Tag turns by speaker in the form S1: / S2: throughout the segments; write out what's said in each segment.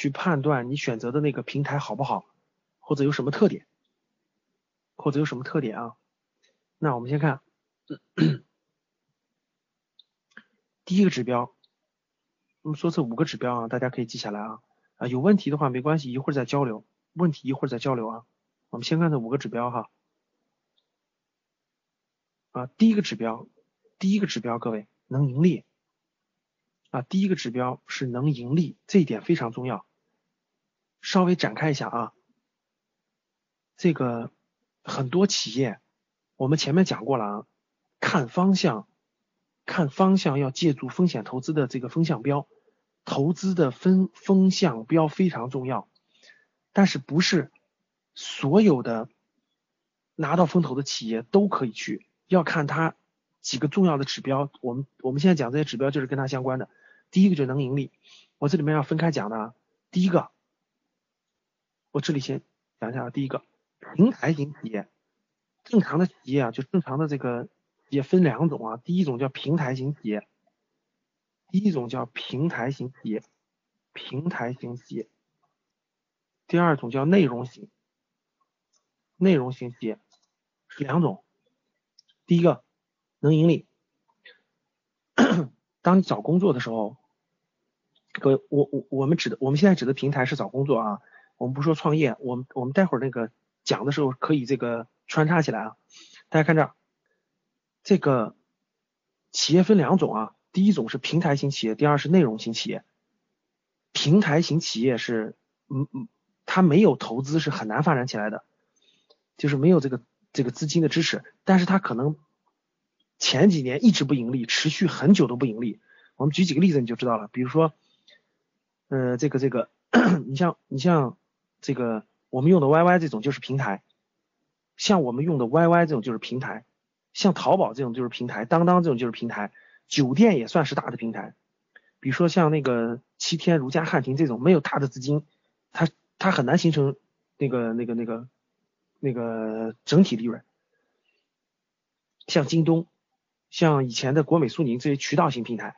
S1: 去判断你选择的那个平台好不好，或者有什么特点，或者有什么特点啊？那我们先看第一个指标，我们说这五个指标啊，大家可以记下来啊啊，有问题的话没关系，一会儿再交流，问题一会儿再交流啊。我们先看这五个指标哈啊，第一个指标，第一个指标，各位能盈利啊，第一个指标是能盈利，这一点非常重要。稍微展开一下啊，这个很多企业，我们前面讲过了啊，看方向，看方向要借助风险投资的这个风向标，投资的风风向标非常重要，但是不是所有的拿到风投的企业都可以去，要看它几个重要的指标，我们我们现在讲这些指标就是跟它相关的，第一个就是能盈利，我这里面要分开讲的，第一个。我这里先讲一下第一个平台型企业，正常的企业啊，就正常的这个也分两种啊，第一种叫平台型企业，第一种叫平台型企业，平台型企业，第二种叫内容型，内容型企业是两种，第一个能盈利，当你找工作的时候，各位，我我我们指的我们现在指的平台是找工作啊。我们不说创业，我们我们待会儿那个讲的时候可以这个穿插起来啊。大家看这儿，这个企业分两种啊，第一种是平台型企业，第二是内容型企业。平台型企业是，嗯嗯，它没有投资是很难发展起来的，就是没有这个这个资金的支持，但是它可能前几年一直不盈利，持续很久都不盈利。我们举几个例子你就知道了，比如说，呃，这个这个，你像你像。这个我们用的 YY 这种就是平台，像我们用的 YY 这种就是平台，像淘宝这种就是平台，当当这种就是平台，酒店也算是大的平台。比如说像那个七天如家、汉庭这种没有大的资金，它它很难形成那个那个那个那个整体利润。像京东，像以前的国美、苏宁这些渠道型平台，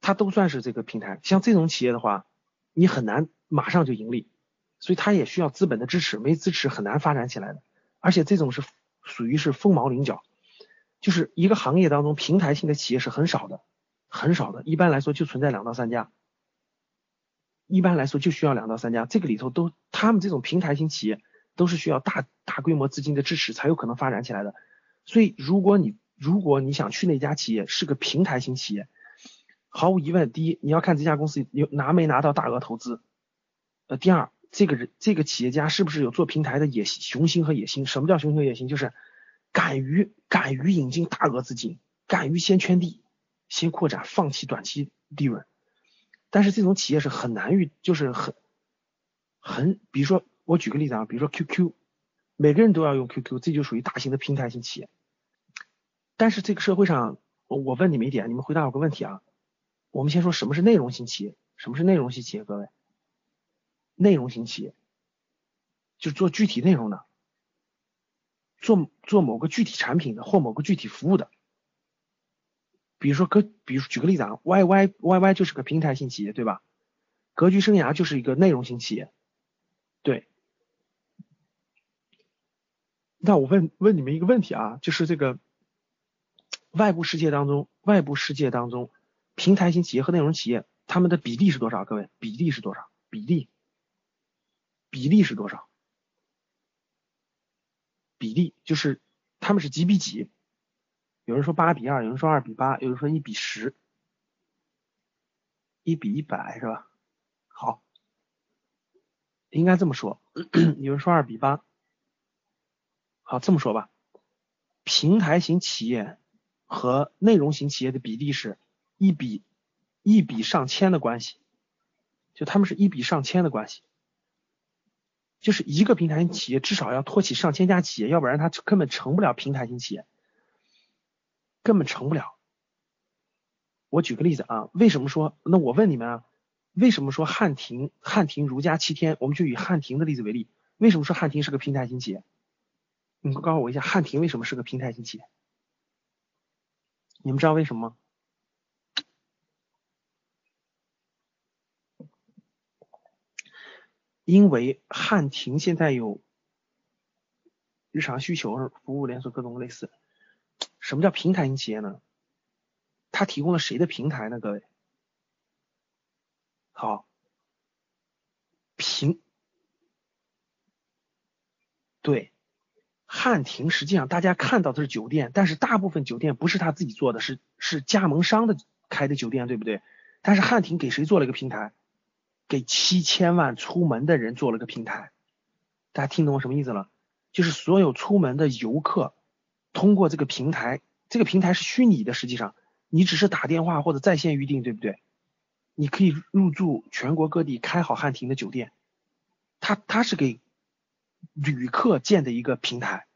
S1: 它都算是这个平台。像这种企业的话，你很难马上就盈利。所以它也需要资本的支持，没支持很难发展起来的。而且这种是属于是凤毛麟角，就是一个行业当中平台性的企业是很少的，很少的。一般来说就存在两到三家，一般来说就需要两到三家。这个里头都他们这种平台型企业都是需要大大规模资金的支持才有可能发展起来的。所以如果你如果你想去那家企业是个平台型企业，毫无疑问，第一你要看这家公司有拿没拿到大额投资，呃，第二。这个人，这个企业家是不是有做平台的野心、雄心和野心？什么叫雄心和野心？就是敢于敢于引进大额资金，敢于先圈地、先扩展，放弃短期利润。但是这种企业是很难遇，就是很很，比如说我举个例子啊，比如说 QQ，每个人都要用 QQ，这就属于大型的平台型企业。但是这个社会上，我问你们一点，你们回答我个问题啊。我们先说什么是内容型企业？什么是内容型企业？各位？内容型企业，就做具体内容的，做做某个具体产品的或某个具体服务的。比如说，格，比如举个例子啊，Y Y Y Y 就是个平台型企业，对吧？格局生涯就是一个内容型企业，对。那我问问你们一个问题啊，就是这个外部世界当中，外部世界当中，平台型企业和内容企业，他们的比例是多少？各位，比例是多少？比例？比例是多少？比例就是他们是几比几？有人说八比二，有人说二比八，有人说一比十，一比一百是吧？好，应该这么说。有人说二比八，好这么说吧。平台型企业和内容型企业的比例是一比一比上千的关系，就他们是一比上千的关系，就是一个平台型企业至少要托起上千家企业，要不然它根本成不了平台型企业，根本成不了。我举个例子啊，为什么说？那我问你们啊，为什么说汉庭汉庭如家七天？我们就以汉庭的例子为例，为什么说汉庭是个平台型企业？你告诉我一下，汉庭为什么是个平台型企业？你们知道为什么吗？因为汉庭现在有日常需求服务连锁各种类似。什么叫平台型企业呢？它提供了谁的平台呢？各位，好，平对。汉庭实际上大家看到的是酒店，但是大部分酒店不是他自己做的，是是加盟商的开的酒店，对不对？但是汉庭给谁做了一个平台？给七千万出门的人做了个平台。大家听懂我什么意思了？就是所有出门的游客通过这个平台，这个平台是虚拟的，实际上你只是打电话或者在线预订，对不对？你可以入住全国各地开好汉庭的酒店，他他是给。旅客建的一个平台，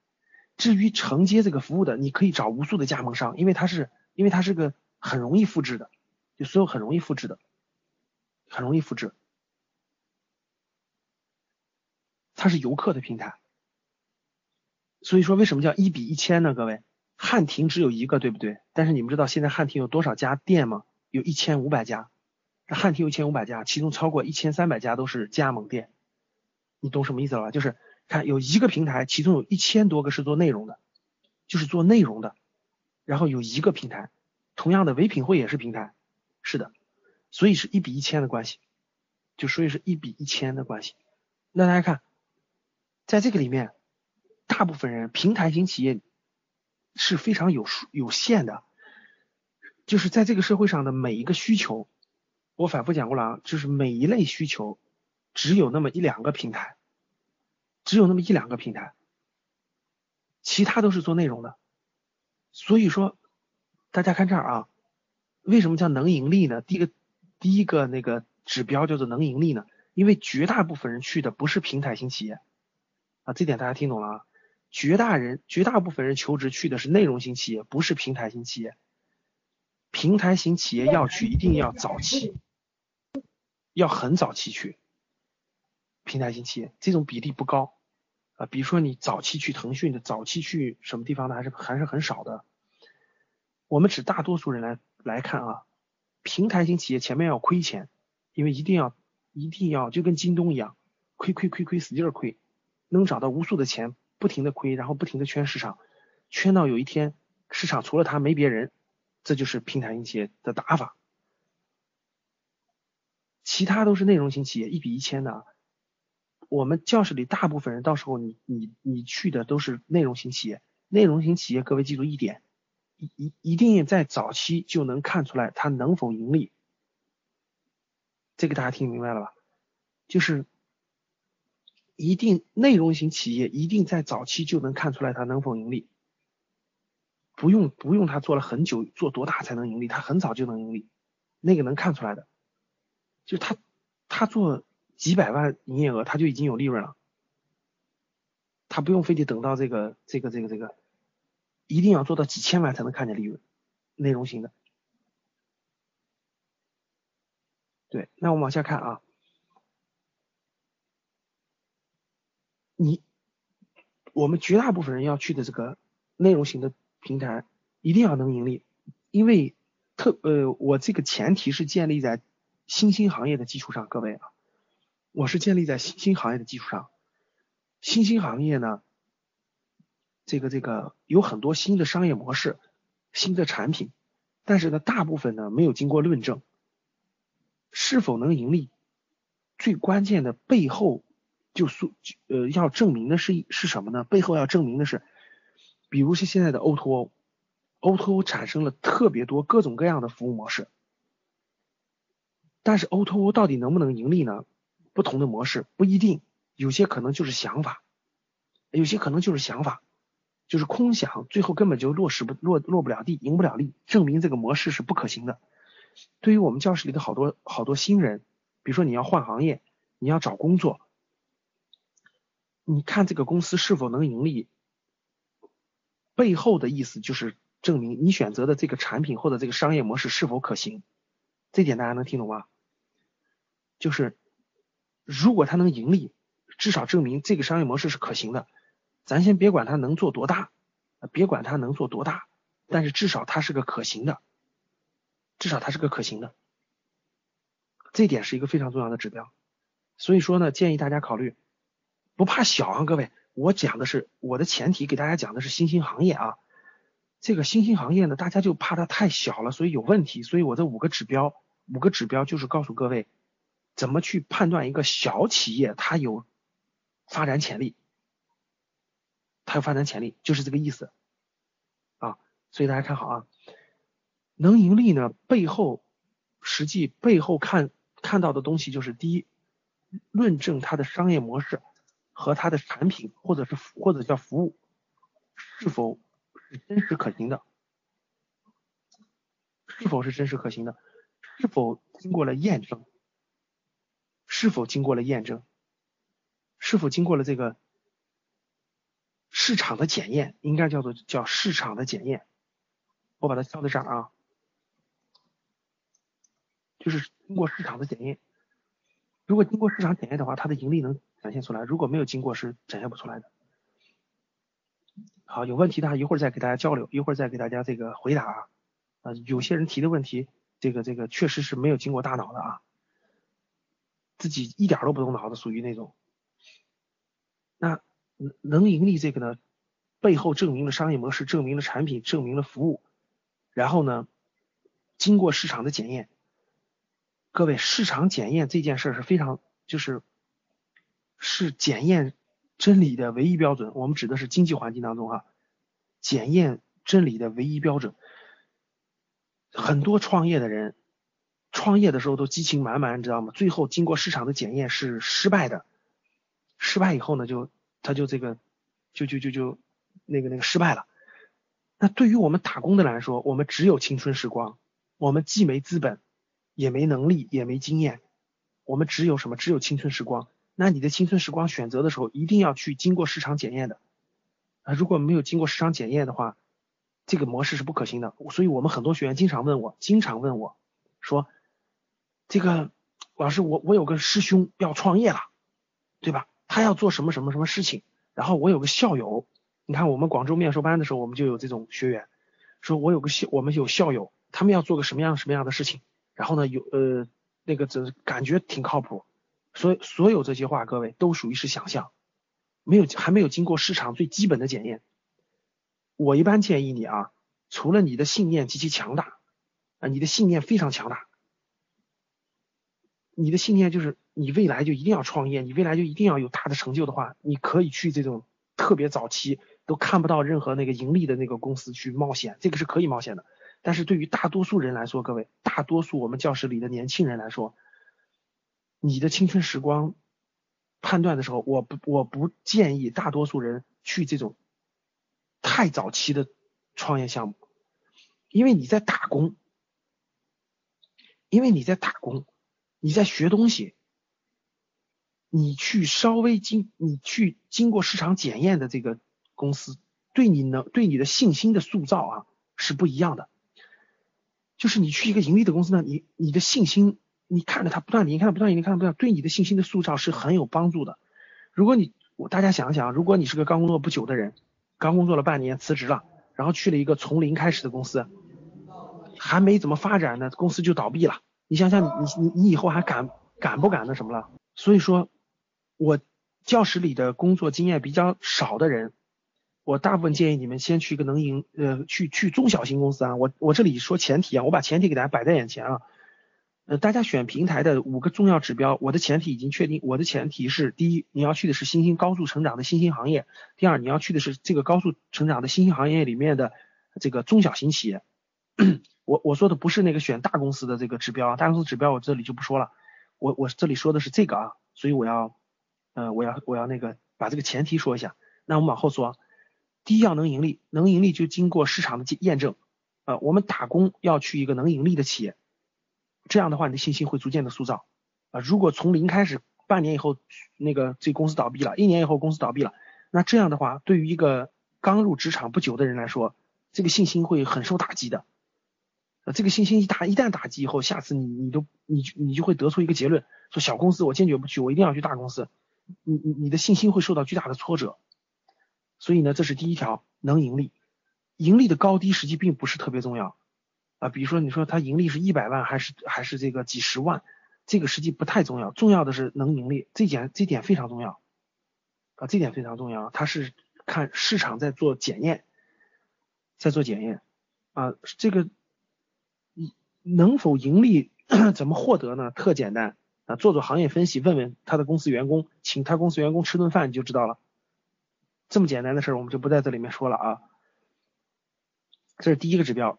S1: 至于承接这个服务的，你可以找无数的加盟商，因为它是，因为它是个很容易复制的，就所有很容易复制的，很容易复制，它是游客的平台，所以说为什么叫一比一千呢？各位，汉庭只有一个，对不对？但是你们知道现在汉庭有多少家店吗？有一千五百家，汉庭有一千五百家，其中超过一千三百家都是加盟店，你懂什么意思了吧？就是。看有一个平台，其中有一千多个是做内容的，就是做内容的。然后有一个平台，同样的唯品会也是平台，是的，所以是一比一千的关系，就所以是一比一千的关系。那大家看，在这个里面，大部分人平台型企业是非常有数有限的，就是在这个社会上的每一个需求，我反复讲过了啊，就是每一类需求只有那么一两个平台。只有那么一两个平台，其他都是做内容的。所以说，大家看这儿啊，为什么叫能盈利呢？第一个第一个那个指标叫做能盈利呢？因为绝大部分人去的不是平台型企业啊，这点大家听懂了啊？绝大人绝大部分人求职去的是内容型企业，不是平台型企业。平台型企业要去，一定要早期，要很早期去。平台型企业这种比例不高。啊，比如说你早期去腾讯的，早期去什么地方的，还是还是很少的。我们指大多数人来来看啊，平台型企业前面要亏钱，因为一定要一定要就跟京东一样，亏亏亏亏使劲亏，能找到无数的钱，不停的亏，然后不停的圈市场，圈到有一天市场除了他没别人，这就是平台型企业的打法。其他都是内容型企业，一比一千的。我们教室里大部分人，到时候你你你去的都是内容型企业，内容型企业，各位记住一点，一一一定在早期就能看出来它能否盈利，这个大家听明白了吧？就是一定内容型企业一定在早期就能看出来它能否盈利，不用不用他做了很久，做多大才能盈利，他很早就能盈利，那个能看出来的，就他他做。几百万营业额，他就已经有利润了，他不用非得等到这个这个这个这个，一定要做到几千万才能看见利润，内容型的。对，那我们往下看啊，你我们绝大部分人要去的这个内容型的平台，一定要能盈利，因为特呃，我这个前提是建立在新兴行业的基础上，各位啊。我是建立在新兴行业的基础上，新兴行业呢，这个这个有很多新的商业模式、新的产品，但是呢，大部分呢没有经过论证，是否能盈利，最关键的背后就说呃要证明的是是什么呢？背后要证明的是，比如是现在的 O2O，O2O 产生了特别多各种各样的服务模式，但是 O2O 到底能不能盈利呢？不同的模式不一定，有些可能就是想法，有些可能就是想法，就是空想，最后根本就落实不落落不了地，赢不了利，证明这个模式是不可行的。对于我们教室里的好多好多新人，比如说你要换行业，你要找工作，你看这个公司是否能盈利，背后的意思就是证明你选择的这个产品或者这个商业模式是否可行。这点大家能听懂吗？就是如果它能盈利，至少证明这个商业模式是可行的。咱先别管它能做多大，别管它能做多大，但是至少它是个可行的，至少它是个可行的。这点是一个非常重要的指标。所以说呢，建议大家考虑，不怕小啊，各位，我讲的是我的前提，给大家讲的是新兴行业啊。这个新兴行业呢，大家就怕它太小了，所以有问题。所以我这五个指标，五个指标就是告诉各位。怎么去判断一个小企业它有发展潜力？它有发展潜力，就是这个意思啊。所以大家看好啊，能盈利呢，背后实际背后看看到的东西就是第一，论证它的商业模式和它的产品或者是或者叫服务是否是真实可行的，是否是真实可行的，是否经过了验证。是否经过了验证？是否经过了这个市场的检验？应该叫做叫市场的检验。我把它敲在这儿啊，就是通过市场的检验。如果经过市场检验的话，它的盈利能展现出来；如果没有经过，是展现不出来的。好，有问题的话一会儿再给大家交流，一会儿再给大家这个回答啊。啊，有些人提的问题，这个这个确实是没有经过大脑的啊。自己一点都不动脑子，属于那种。那能盈利这个呢，背后证明了商业模式，证明了产品，证明了服务，然后呢，经过市场的检验。各位，市场检验这件事儿是非常，就是是检验真理的唯一标准。我们指的是经济环境当中哈，检验真理的唯一标准。很多创业的人。创业的时候都激情满满，你知道吗？最后经过市场的检验是失败的，失败以后呢，就他就这个就就就就那个那个失败了。那对于我们打工的来说，我们只有青春时光，我们既没资本，也没能力，也没经验，我们只有什么？只有青春时光。那你的青春时光选择的时候，一定要去经过市场检验的啊！如果没有经过市场检验的话，这个模式是不可行的。所以我们很多学员经常问我，经常问我说。这个老师，我我有个师兄要创业了，对吧？他要做什么什么什么事情？然后我有个校友，你看我们广州面授班的时候，我们就有这种学员，说我有个校，我们有校友，他们要做个什么样什么样的事情？然后呢，有呃那个这感觉挺靠谱，所以所有这些话，各位都属于是想象，没有还没有经过市场最基本的检验。我一般建议你啊，除了你的信念极其强大啊，你的信念非常强大。你的信念就是你未来就一定要创业，你未来就一定要有大的成就的话，你可以去这种特别早期都看不到任何那个盈利的那个公司去冒险，这个是可以冒险的。但是对于大多数人来说，各位，大多数我们教室里的年轻人来说，你的青春时光判断的时候，我不我不建议大多数人去这种太早期的创业项目，因为你在打工，因为你在打工。你在学东西，你去稍微经你去经过市场检验的这个公司，对你能对你的信心的塑造啊是不一样的。就是你去一个盈利的公司呢，你你的信心，你看着它不断，你看不断，你看不断，对你的信心的塑造是很有帮助的。如果你我大家想想，如果你是个刚工作不久的人，刚工作了半年辞职了，然后去了一个从零开始的公司，还没怎么发展呢，公司就倒闭了。你想想，你你你以后还敢敢不敢那什么了？所以说，我教室里的工作经验比较少的人，我大部分建议你们先去一个能赢呃去去中小型公司啊。我我这里说前提啊，我把前提给大家摆在眼前啊。呃，大家选平台的五个重要指标，我的前提已经确定。我的前提是：第一，你要去的是新兴高速成长的新兴行业；第二，你要去的是这个高速成长的新兴行业里面的这个中小型企业。我我说的不是那个选大公司的这个指标，大公司指标我这里就不说了，我我这里说的是这个啊，所以我要，呃，我要我要那个把这个前提说一下。那我们往后说，第一要能盈利，能盈利就经过市场的验证，呃，我们打工要去一个能盈利的企业，这样的话你的信心会逐渐的塑造，啊，如果从零开始，半年以后那个这公司倒闭了，一年以后公司倒闭了，那这样的话，对于一个刚入职场不久的人来说，这个信心会很受打击的。呃，这个信心一打一旦打击以后，下次你你都你你就会得出一个结论，说小公司我坚决不去，我一定要去大公司。你你你的信心会受到巨大的挫折。所以呢，这是第一条，能盈利。盈利的高低实际并不是特别重要啊。比如说你说它盈利是一百万还是还是这个几十万，这个实际不太重要，重要的是能盈利，这点这点非常重要啊，这点非常重要。它是看市场在做检验，在做检验啊，这个。能否盈利？怎么获得呢？特简单啊，做做行业分析，问问他的公司员工，请他公司员工吃顿饭你就知道了。这么简单的事儿，我们就不在这里面说了啊。这是第一个指标，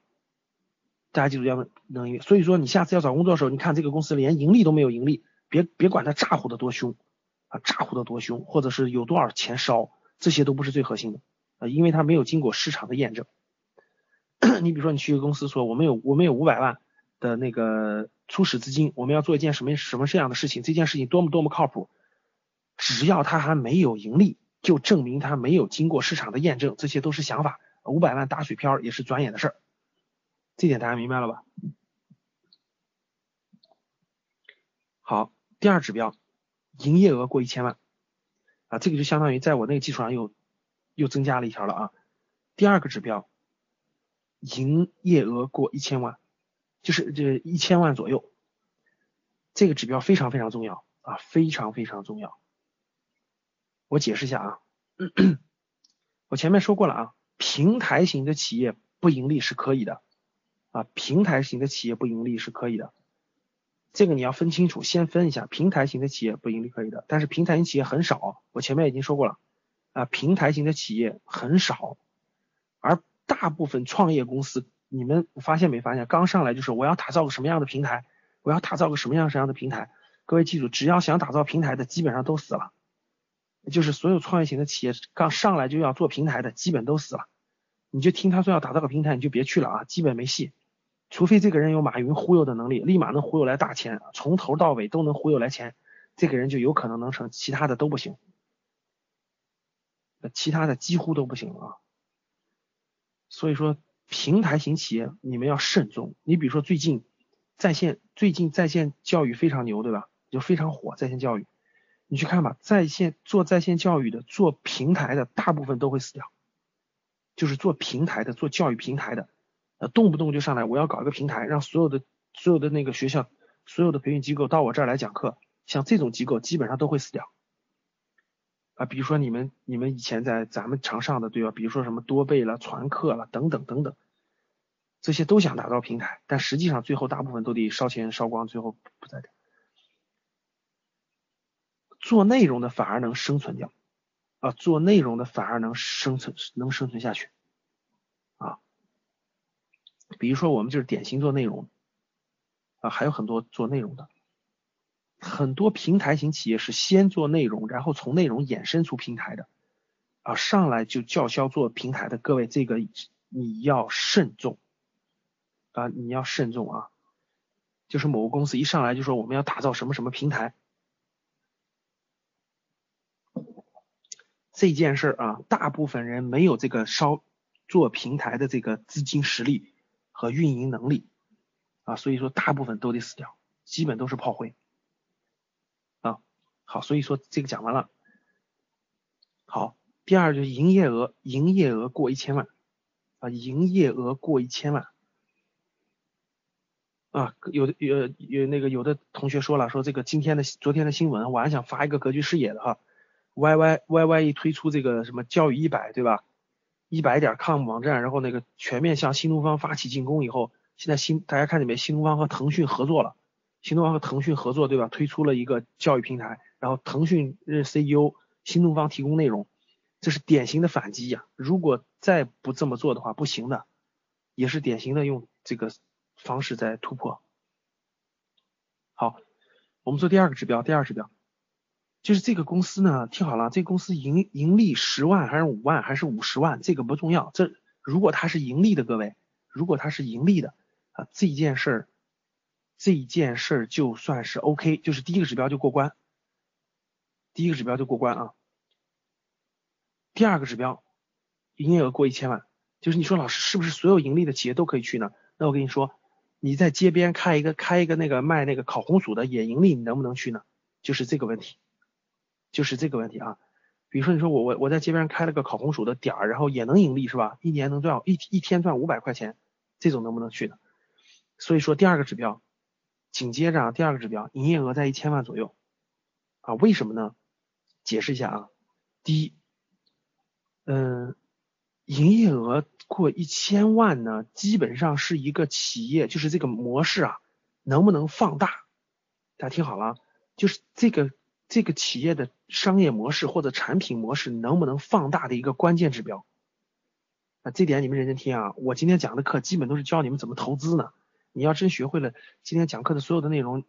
S1: 大家记住要能盈。所以说，你下次要找工作的时候，你看这个公司连盈利都没有盈利，别别管它咋呼的多凶啊，咋呼的多凶，或者是有多少钱烧，这些都不是最核心的啊，因为它没有经过市场的验证。你比如说，你去一个公司说，我们有我们有五百万。的那个初始资金，我们要做一件什么什么这样的事情？这件事情多么多么靠谱？只要他还没有盈利，就证明他没有经过市场的验证，这些都是想法。五百万打水漂也是转眼的事儿，这点大家明白了吧？好，第二指标，营业额过一千万啊，这个就相当于在我那个基础上又又增加了一条了啊。第二个指标，营业额过一千万。就是这一千万左右，这个指标非常非常重要啊，非常非常重要。我解释一下啊，我前面说过了啊，平台型的企业不盈利是可以的啊，平台型的企业不盈利是可以的，这个你要分清楚，先分一下，平台型的企业不盈利可以的，但是平台型企业很少，我前面已经说过了啊，平台型的企业很少，而大部分创业公司。你们发现没发现？刚上来就是我要打造个什么样的平台？我要打造个什么样什么样的平台？各位记住，只要想打造平台的，基本上都死了。就是所有创业型的企业刚上来就要做平台的，基本都死了。你就听他说要打造个平台，你就别去了啊，基本没戏。除非这个人有马云忽悠的能力，立马能忽悠来大钱，从头到尾都能忽悠来钱，这个人就有可能能成，其他的都不行。其他的几乎都不行啊。所以说。平台型企业，你们要慎重。你比如说最近在线，最近在线教育非常牛，对吧？就非常火，在线教育。你去看吧，在线做在线教育的，做平台的，大部分都会死掉。就是做平台的，做教育平台的，呃，动不动就上来，我要搞一个平台，让所有的所有的那个学校，所有的培训机构到我这儿来讲课，像这种机构基本上都会死掉。啊，比如说你们你们以前在咱们常上的对吧？比如说什么多贝了、传课了等等等等，这些都想打造平台，但实际上最后大部分都得烧钱烧光，最后不在这。做内容的反而能生存掉，啊，做内容的反而能生存能生存下去，啊，比如说我们就是典型做内容，啊，还有很多做内容的。很多平台型企业是先做内容，然后从内容衍生出平台的，啊，上来就叫嚣做平台的，各位这个你要慎重，啊，你要慎重啊，就是某个公司一上来就说我们要打造什么什么平台，这件事儿啊，大部分人没有这个烧做平台的这个资金实力和运营能力，啊，所以说大部分都得死掉，基本都是炮灰啊。好，所以说这个讲完了。好，第二就是营业额，营业额过一千万啊，营业额过一千万啊，有的有有那个有的同学说了，说这个今天的昨天的新闻，我还想发一个格局视野的哈，Y Y Y Y 一推出这个什么教育一百对吧？一百点 com 网站，然后那个全面向新东方发起进攻以后，现在新大家看见没？新东方和腾讯合作了，新东方和腾讯合作对吧？推出了一个教育平台。然后腾讯任 CEO，新东方提供内容，这是典型的反击呀！如果再不这么做的话，不行的，也是典型的用这个方式在突破。好，我们做第二个指标，第二指标就是这个公司呢，听好了，这个公司盈盈利十万还是五万还是五十万，这个不重要。这如果它是盈利的，各位，如果它是盈利的啊，这件事儿这件事儿就算是 OK，就是第一个指标就过关，第一个指标就过关啊。第二个指标，营业额过一千万，就是你说老师是不是所有盈利的企业都可以去呢？那我跟你说，你在街边开一个开一个那个卖那个烤红薯的也盈利，你能不能去呢？就是这个问题，就是这个问题啊。比如说你说我我我在街边开了个烤红薯的点儿，然后也能盈利是吧？一年能赚一一天赚五百块钱，这种能不能去呢？所以说第二个指标。紧接着啊，第二个指标，营业额在一千万左右啊，为什么呢？解释一下啊，第一，嗯，营业额过一千万呢，基本上是一个企业，就是这个模式啊，能不能放大？大家听好了，就是这个这个企业的商业模式或者产品模式能不能放大的一个关键指标。啊，这点你们认真听啊，我今天讲的课基本都是教你们怎么投资呢。你要真学会了今天讲课的所有的内容，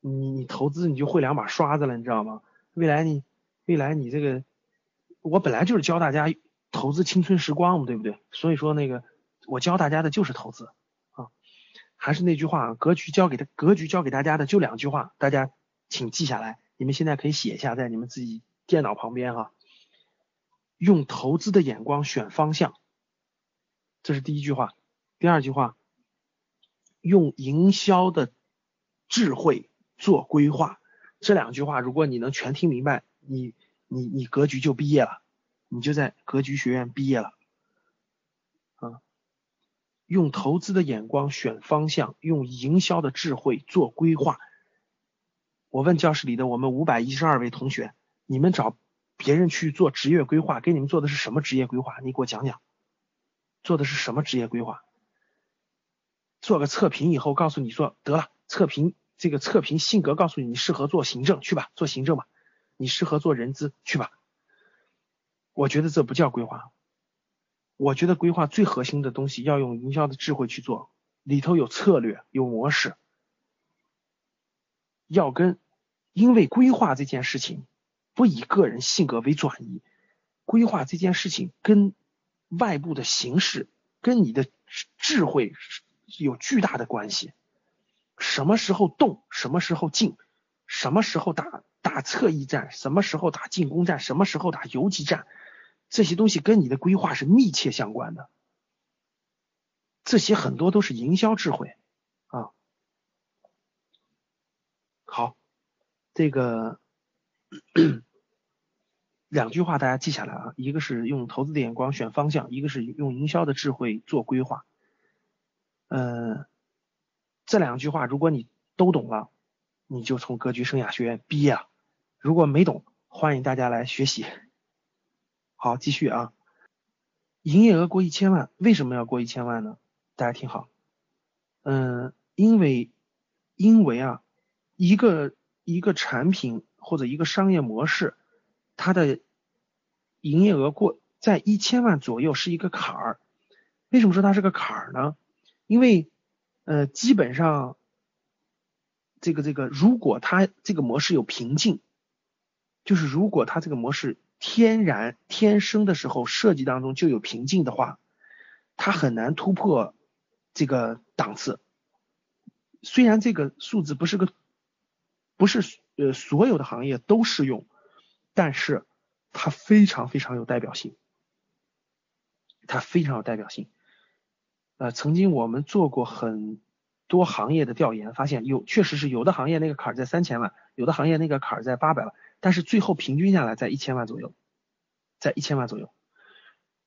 S1: 你你投资你就会两把刷子了，你知道吗？未来你未来你这个，我本来就是教大家投资青春时光嘛，对不对？所以说那个我教大家的就是投资啊，还是那句话，格局教给他格局教给大家的就两句话，大家请记下来，你们现在可以写一下在你们自己电脑旁边哈，用投资的眼光选方向，这是第一句话，第二句话。用营销的智慧做规划，这两句话，如果你能全听明白，你你你格局就毕业了，你就在格局学院毕业了。啊，用投资的眼光选方向，用营销的智慧做规划。我问教室里的我们五百一十二位同学，你们找别人去做职业规划，给你们做的是什么职业规划？你给我讲讲，做的是什么职业规划？做个测评以后，告诉你说得了，测评这个测评性格告诉你你适合做行政去吧，做行政吧，你适合做人资去吧。我觉得这不叫规划，我觉得规划最核心的东西要用营销的智慧去做，里头有策略有模式，要跟，因为规划这件事情不以个人性格为转移，规划这件事情跟外部的形势跟你的智慧。有巨大的关系，什么时候动，什么时候静，什么时候打打侧翼战，什么时候打进攻战，什么时候打游击战，这些东西跟你的规划是密切相关的。这些很多都是营销智慧啊。好，这个 两句话大家记下来啊，一个是用投资的眼光选方向，一个是用营销的智慧做规划。嗯，这两句话如果你都懂了，你就从格局生涯学院毕业了。如果没懂，欢迎大家来学习。好，继续啊。营业额过一千万，为什么要过一千万呢？大家听好。嗯，因为因为啊，一个一个产品或者一个商业模式，它的营业额过在一千万左右是一个坎儿。为什么说它是个坎儿呢？因为，呃，基本上，这个这个，如果它这个模式有瓶颈，就是如果它这个模式天然天生的时候设计当中就有瓶颈的话，它很难突破这个档次。虽然这个数字不是个，不是呃所有的行业都适用，但是它非常非常有代表性，它非常有代表性。呃，曾经我们做过很多行业的调研，发现有确实是有的行业那个坎儿在三千万，有的行业那个坎儿在八百万，但是最后平均下来在一千万左右，在一千万左右。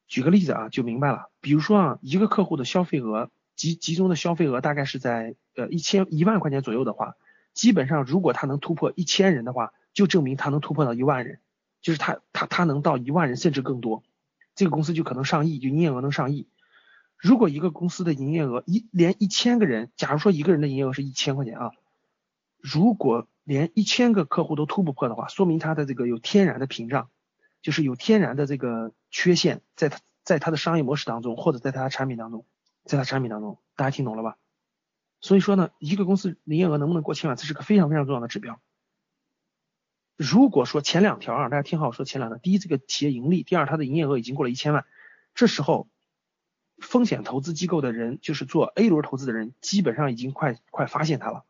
S1: 举个例子啊，就明白了。比如说啊，一个客户的消费额集集中的消费额大概是在呃一千一万块钱左右的话，基本上如果他能突破一千人的话，就证明他能突破到一万人，就是他他他能到一万人甚至更多，这个公司就可能上亿，就营业额能上亿。如果一个公司的营业额一连一千个人，假如说一个人的营业额是一千块钱啊，如果连一千个客户都突不破的话，说明他的这个有天然的屏障，就是有天然的这个缺陷，在他在他的商业模式当中，或者在他的产品当中，在他产品当中，大家听懂了吧？所以说呢，一个公司营业额能不能过千万，这是个非常非常重要的指标。如果说前两条啊，大家听好，我说前两条，第一，这个企业盈利；第二，它的营业额已经过了一千万，这时候。风险投资机构的人，就是做 A 轮投资的人，基本上已经快快发现它了，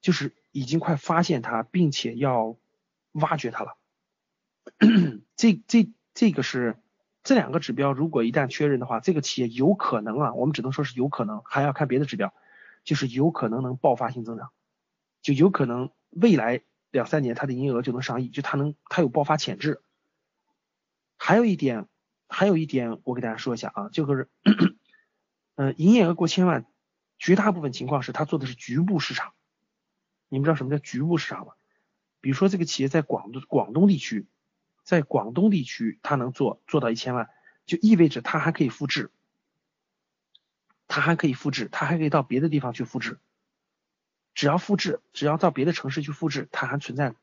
S1: 就是已经快发现它，并且要挖掘它了。这这这个是这两个指标，如果一旦确认的话，这个企业有可能啊，我们只能说是有可能，还要看别的指标，就是有可能能爆发性增长，就有可能未来两三年它的营业额就能上亿，就它能它有爆发潜质。还有一点，还有一点，我给大家说一下啊，就是，嗯，营业额过千万，绝大部分情况是它做的是局部市场。你们知道什么叫局部市场吗？比如说这个企业在广东广东地区，在广东地区它能做做到一千万，就意味着它还可以复制，它还可以复制，它还可以到别的地方去复制。只要复制，只要到别的城市去复制，它还存在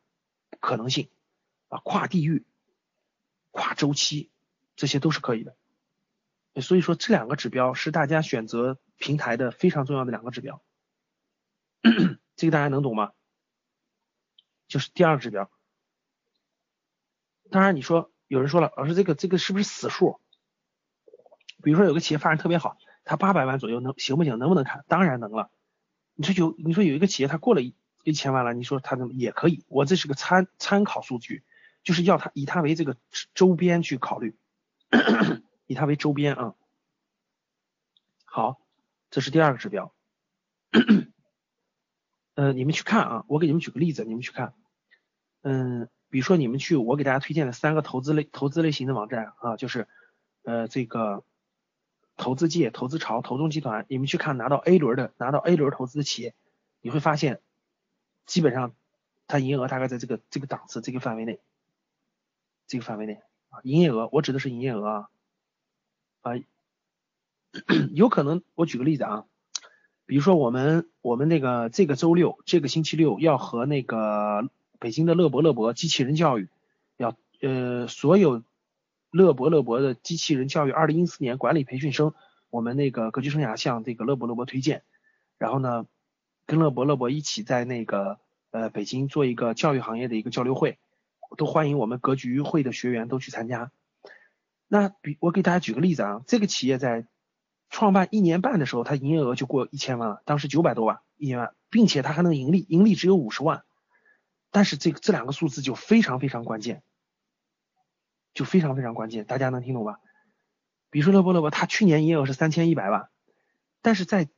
S1: 可能性啊，跨地域。跨周期，这些都是可以的。所以说这两个指标是大家选择平台的非常重要的两个指标。这个大家能懂吗？就是第二个指标。当然你说有人说了，老师这个这个是不是死数？比如说有个企业发展特别好，它八百万左右能行不行？能不能看？当然能了。你说有你说有一个企业它过了一一千万了，你说它能也可以？我这是个参参考数据。就是要它以它为这个周边去考虑，以它为周边啊。好，这是第二个指标。呃，你们去看啊，我给你们举个例子，你们去看。嗯，比如说你们去我给大家推荐的三个投资类投资类型的网站啊，就是呃这个投资界、投资潮、投中集团，你们去看拿到 A 轮的拿到 A 轮投资的企业，你会发现基本上它营业额大概在这个这个档次这个范围内。这个范围内啊，营业额，我指的是营业额啊，啊，有可能我举个例子啊，比如说我们我们那个这个周六这个星期六要和那个北京的乐博乐博机器人教育要呃所有乐博乐博的机器人教育二零一四年管理培训生，我们那个格局生涯向这个乐博乐博推荐，然后呢跟乐博乐博一起在那个呃北京做一个教育行业的一个交流会。都欢迎我们格局会的学员都去参加。那比我给大家举个例子啊，这个企业在创办一年半的时候，它营业额就过一千万了，当时九百多万一年万，并且它还能盈利，盈利只有五十万。但是这个这两个数字就非常非常关键，就非常非常关键，大家能听懂吧？比如说乐博乐博，他去年营业额是三千一百万，但是在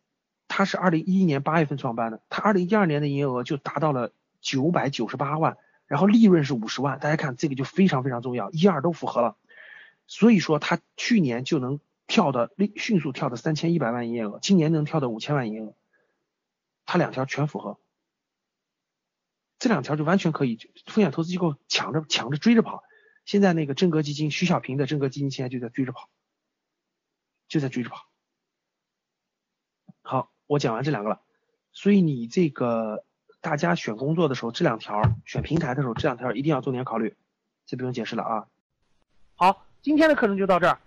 S1: 他是二零一一年八月份创办的，他二零一二年的营业额就达到了九百九十八万。然后利润是五十万，大家看这个就非常非常重要，一二都符合了，所以说他去年就能跳的迅速跳的三千一百万营业额，今年能跳到五千万营业额，他两条全符合，这两条就完全可以风险投资机构抢着抢着追着跑，现在那个真格基金徐小平的真格基金现在就在追着跑，就在追着跑。好，我讲完这两个了，所以你这个。大家选工作的时候，这两条选平台的时候，这两条一定要重点考虑，这不用解释了啊。好，今天的课程就到这儿。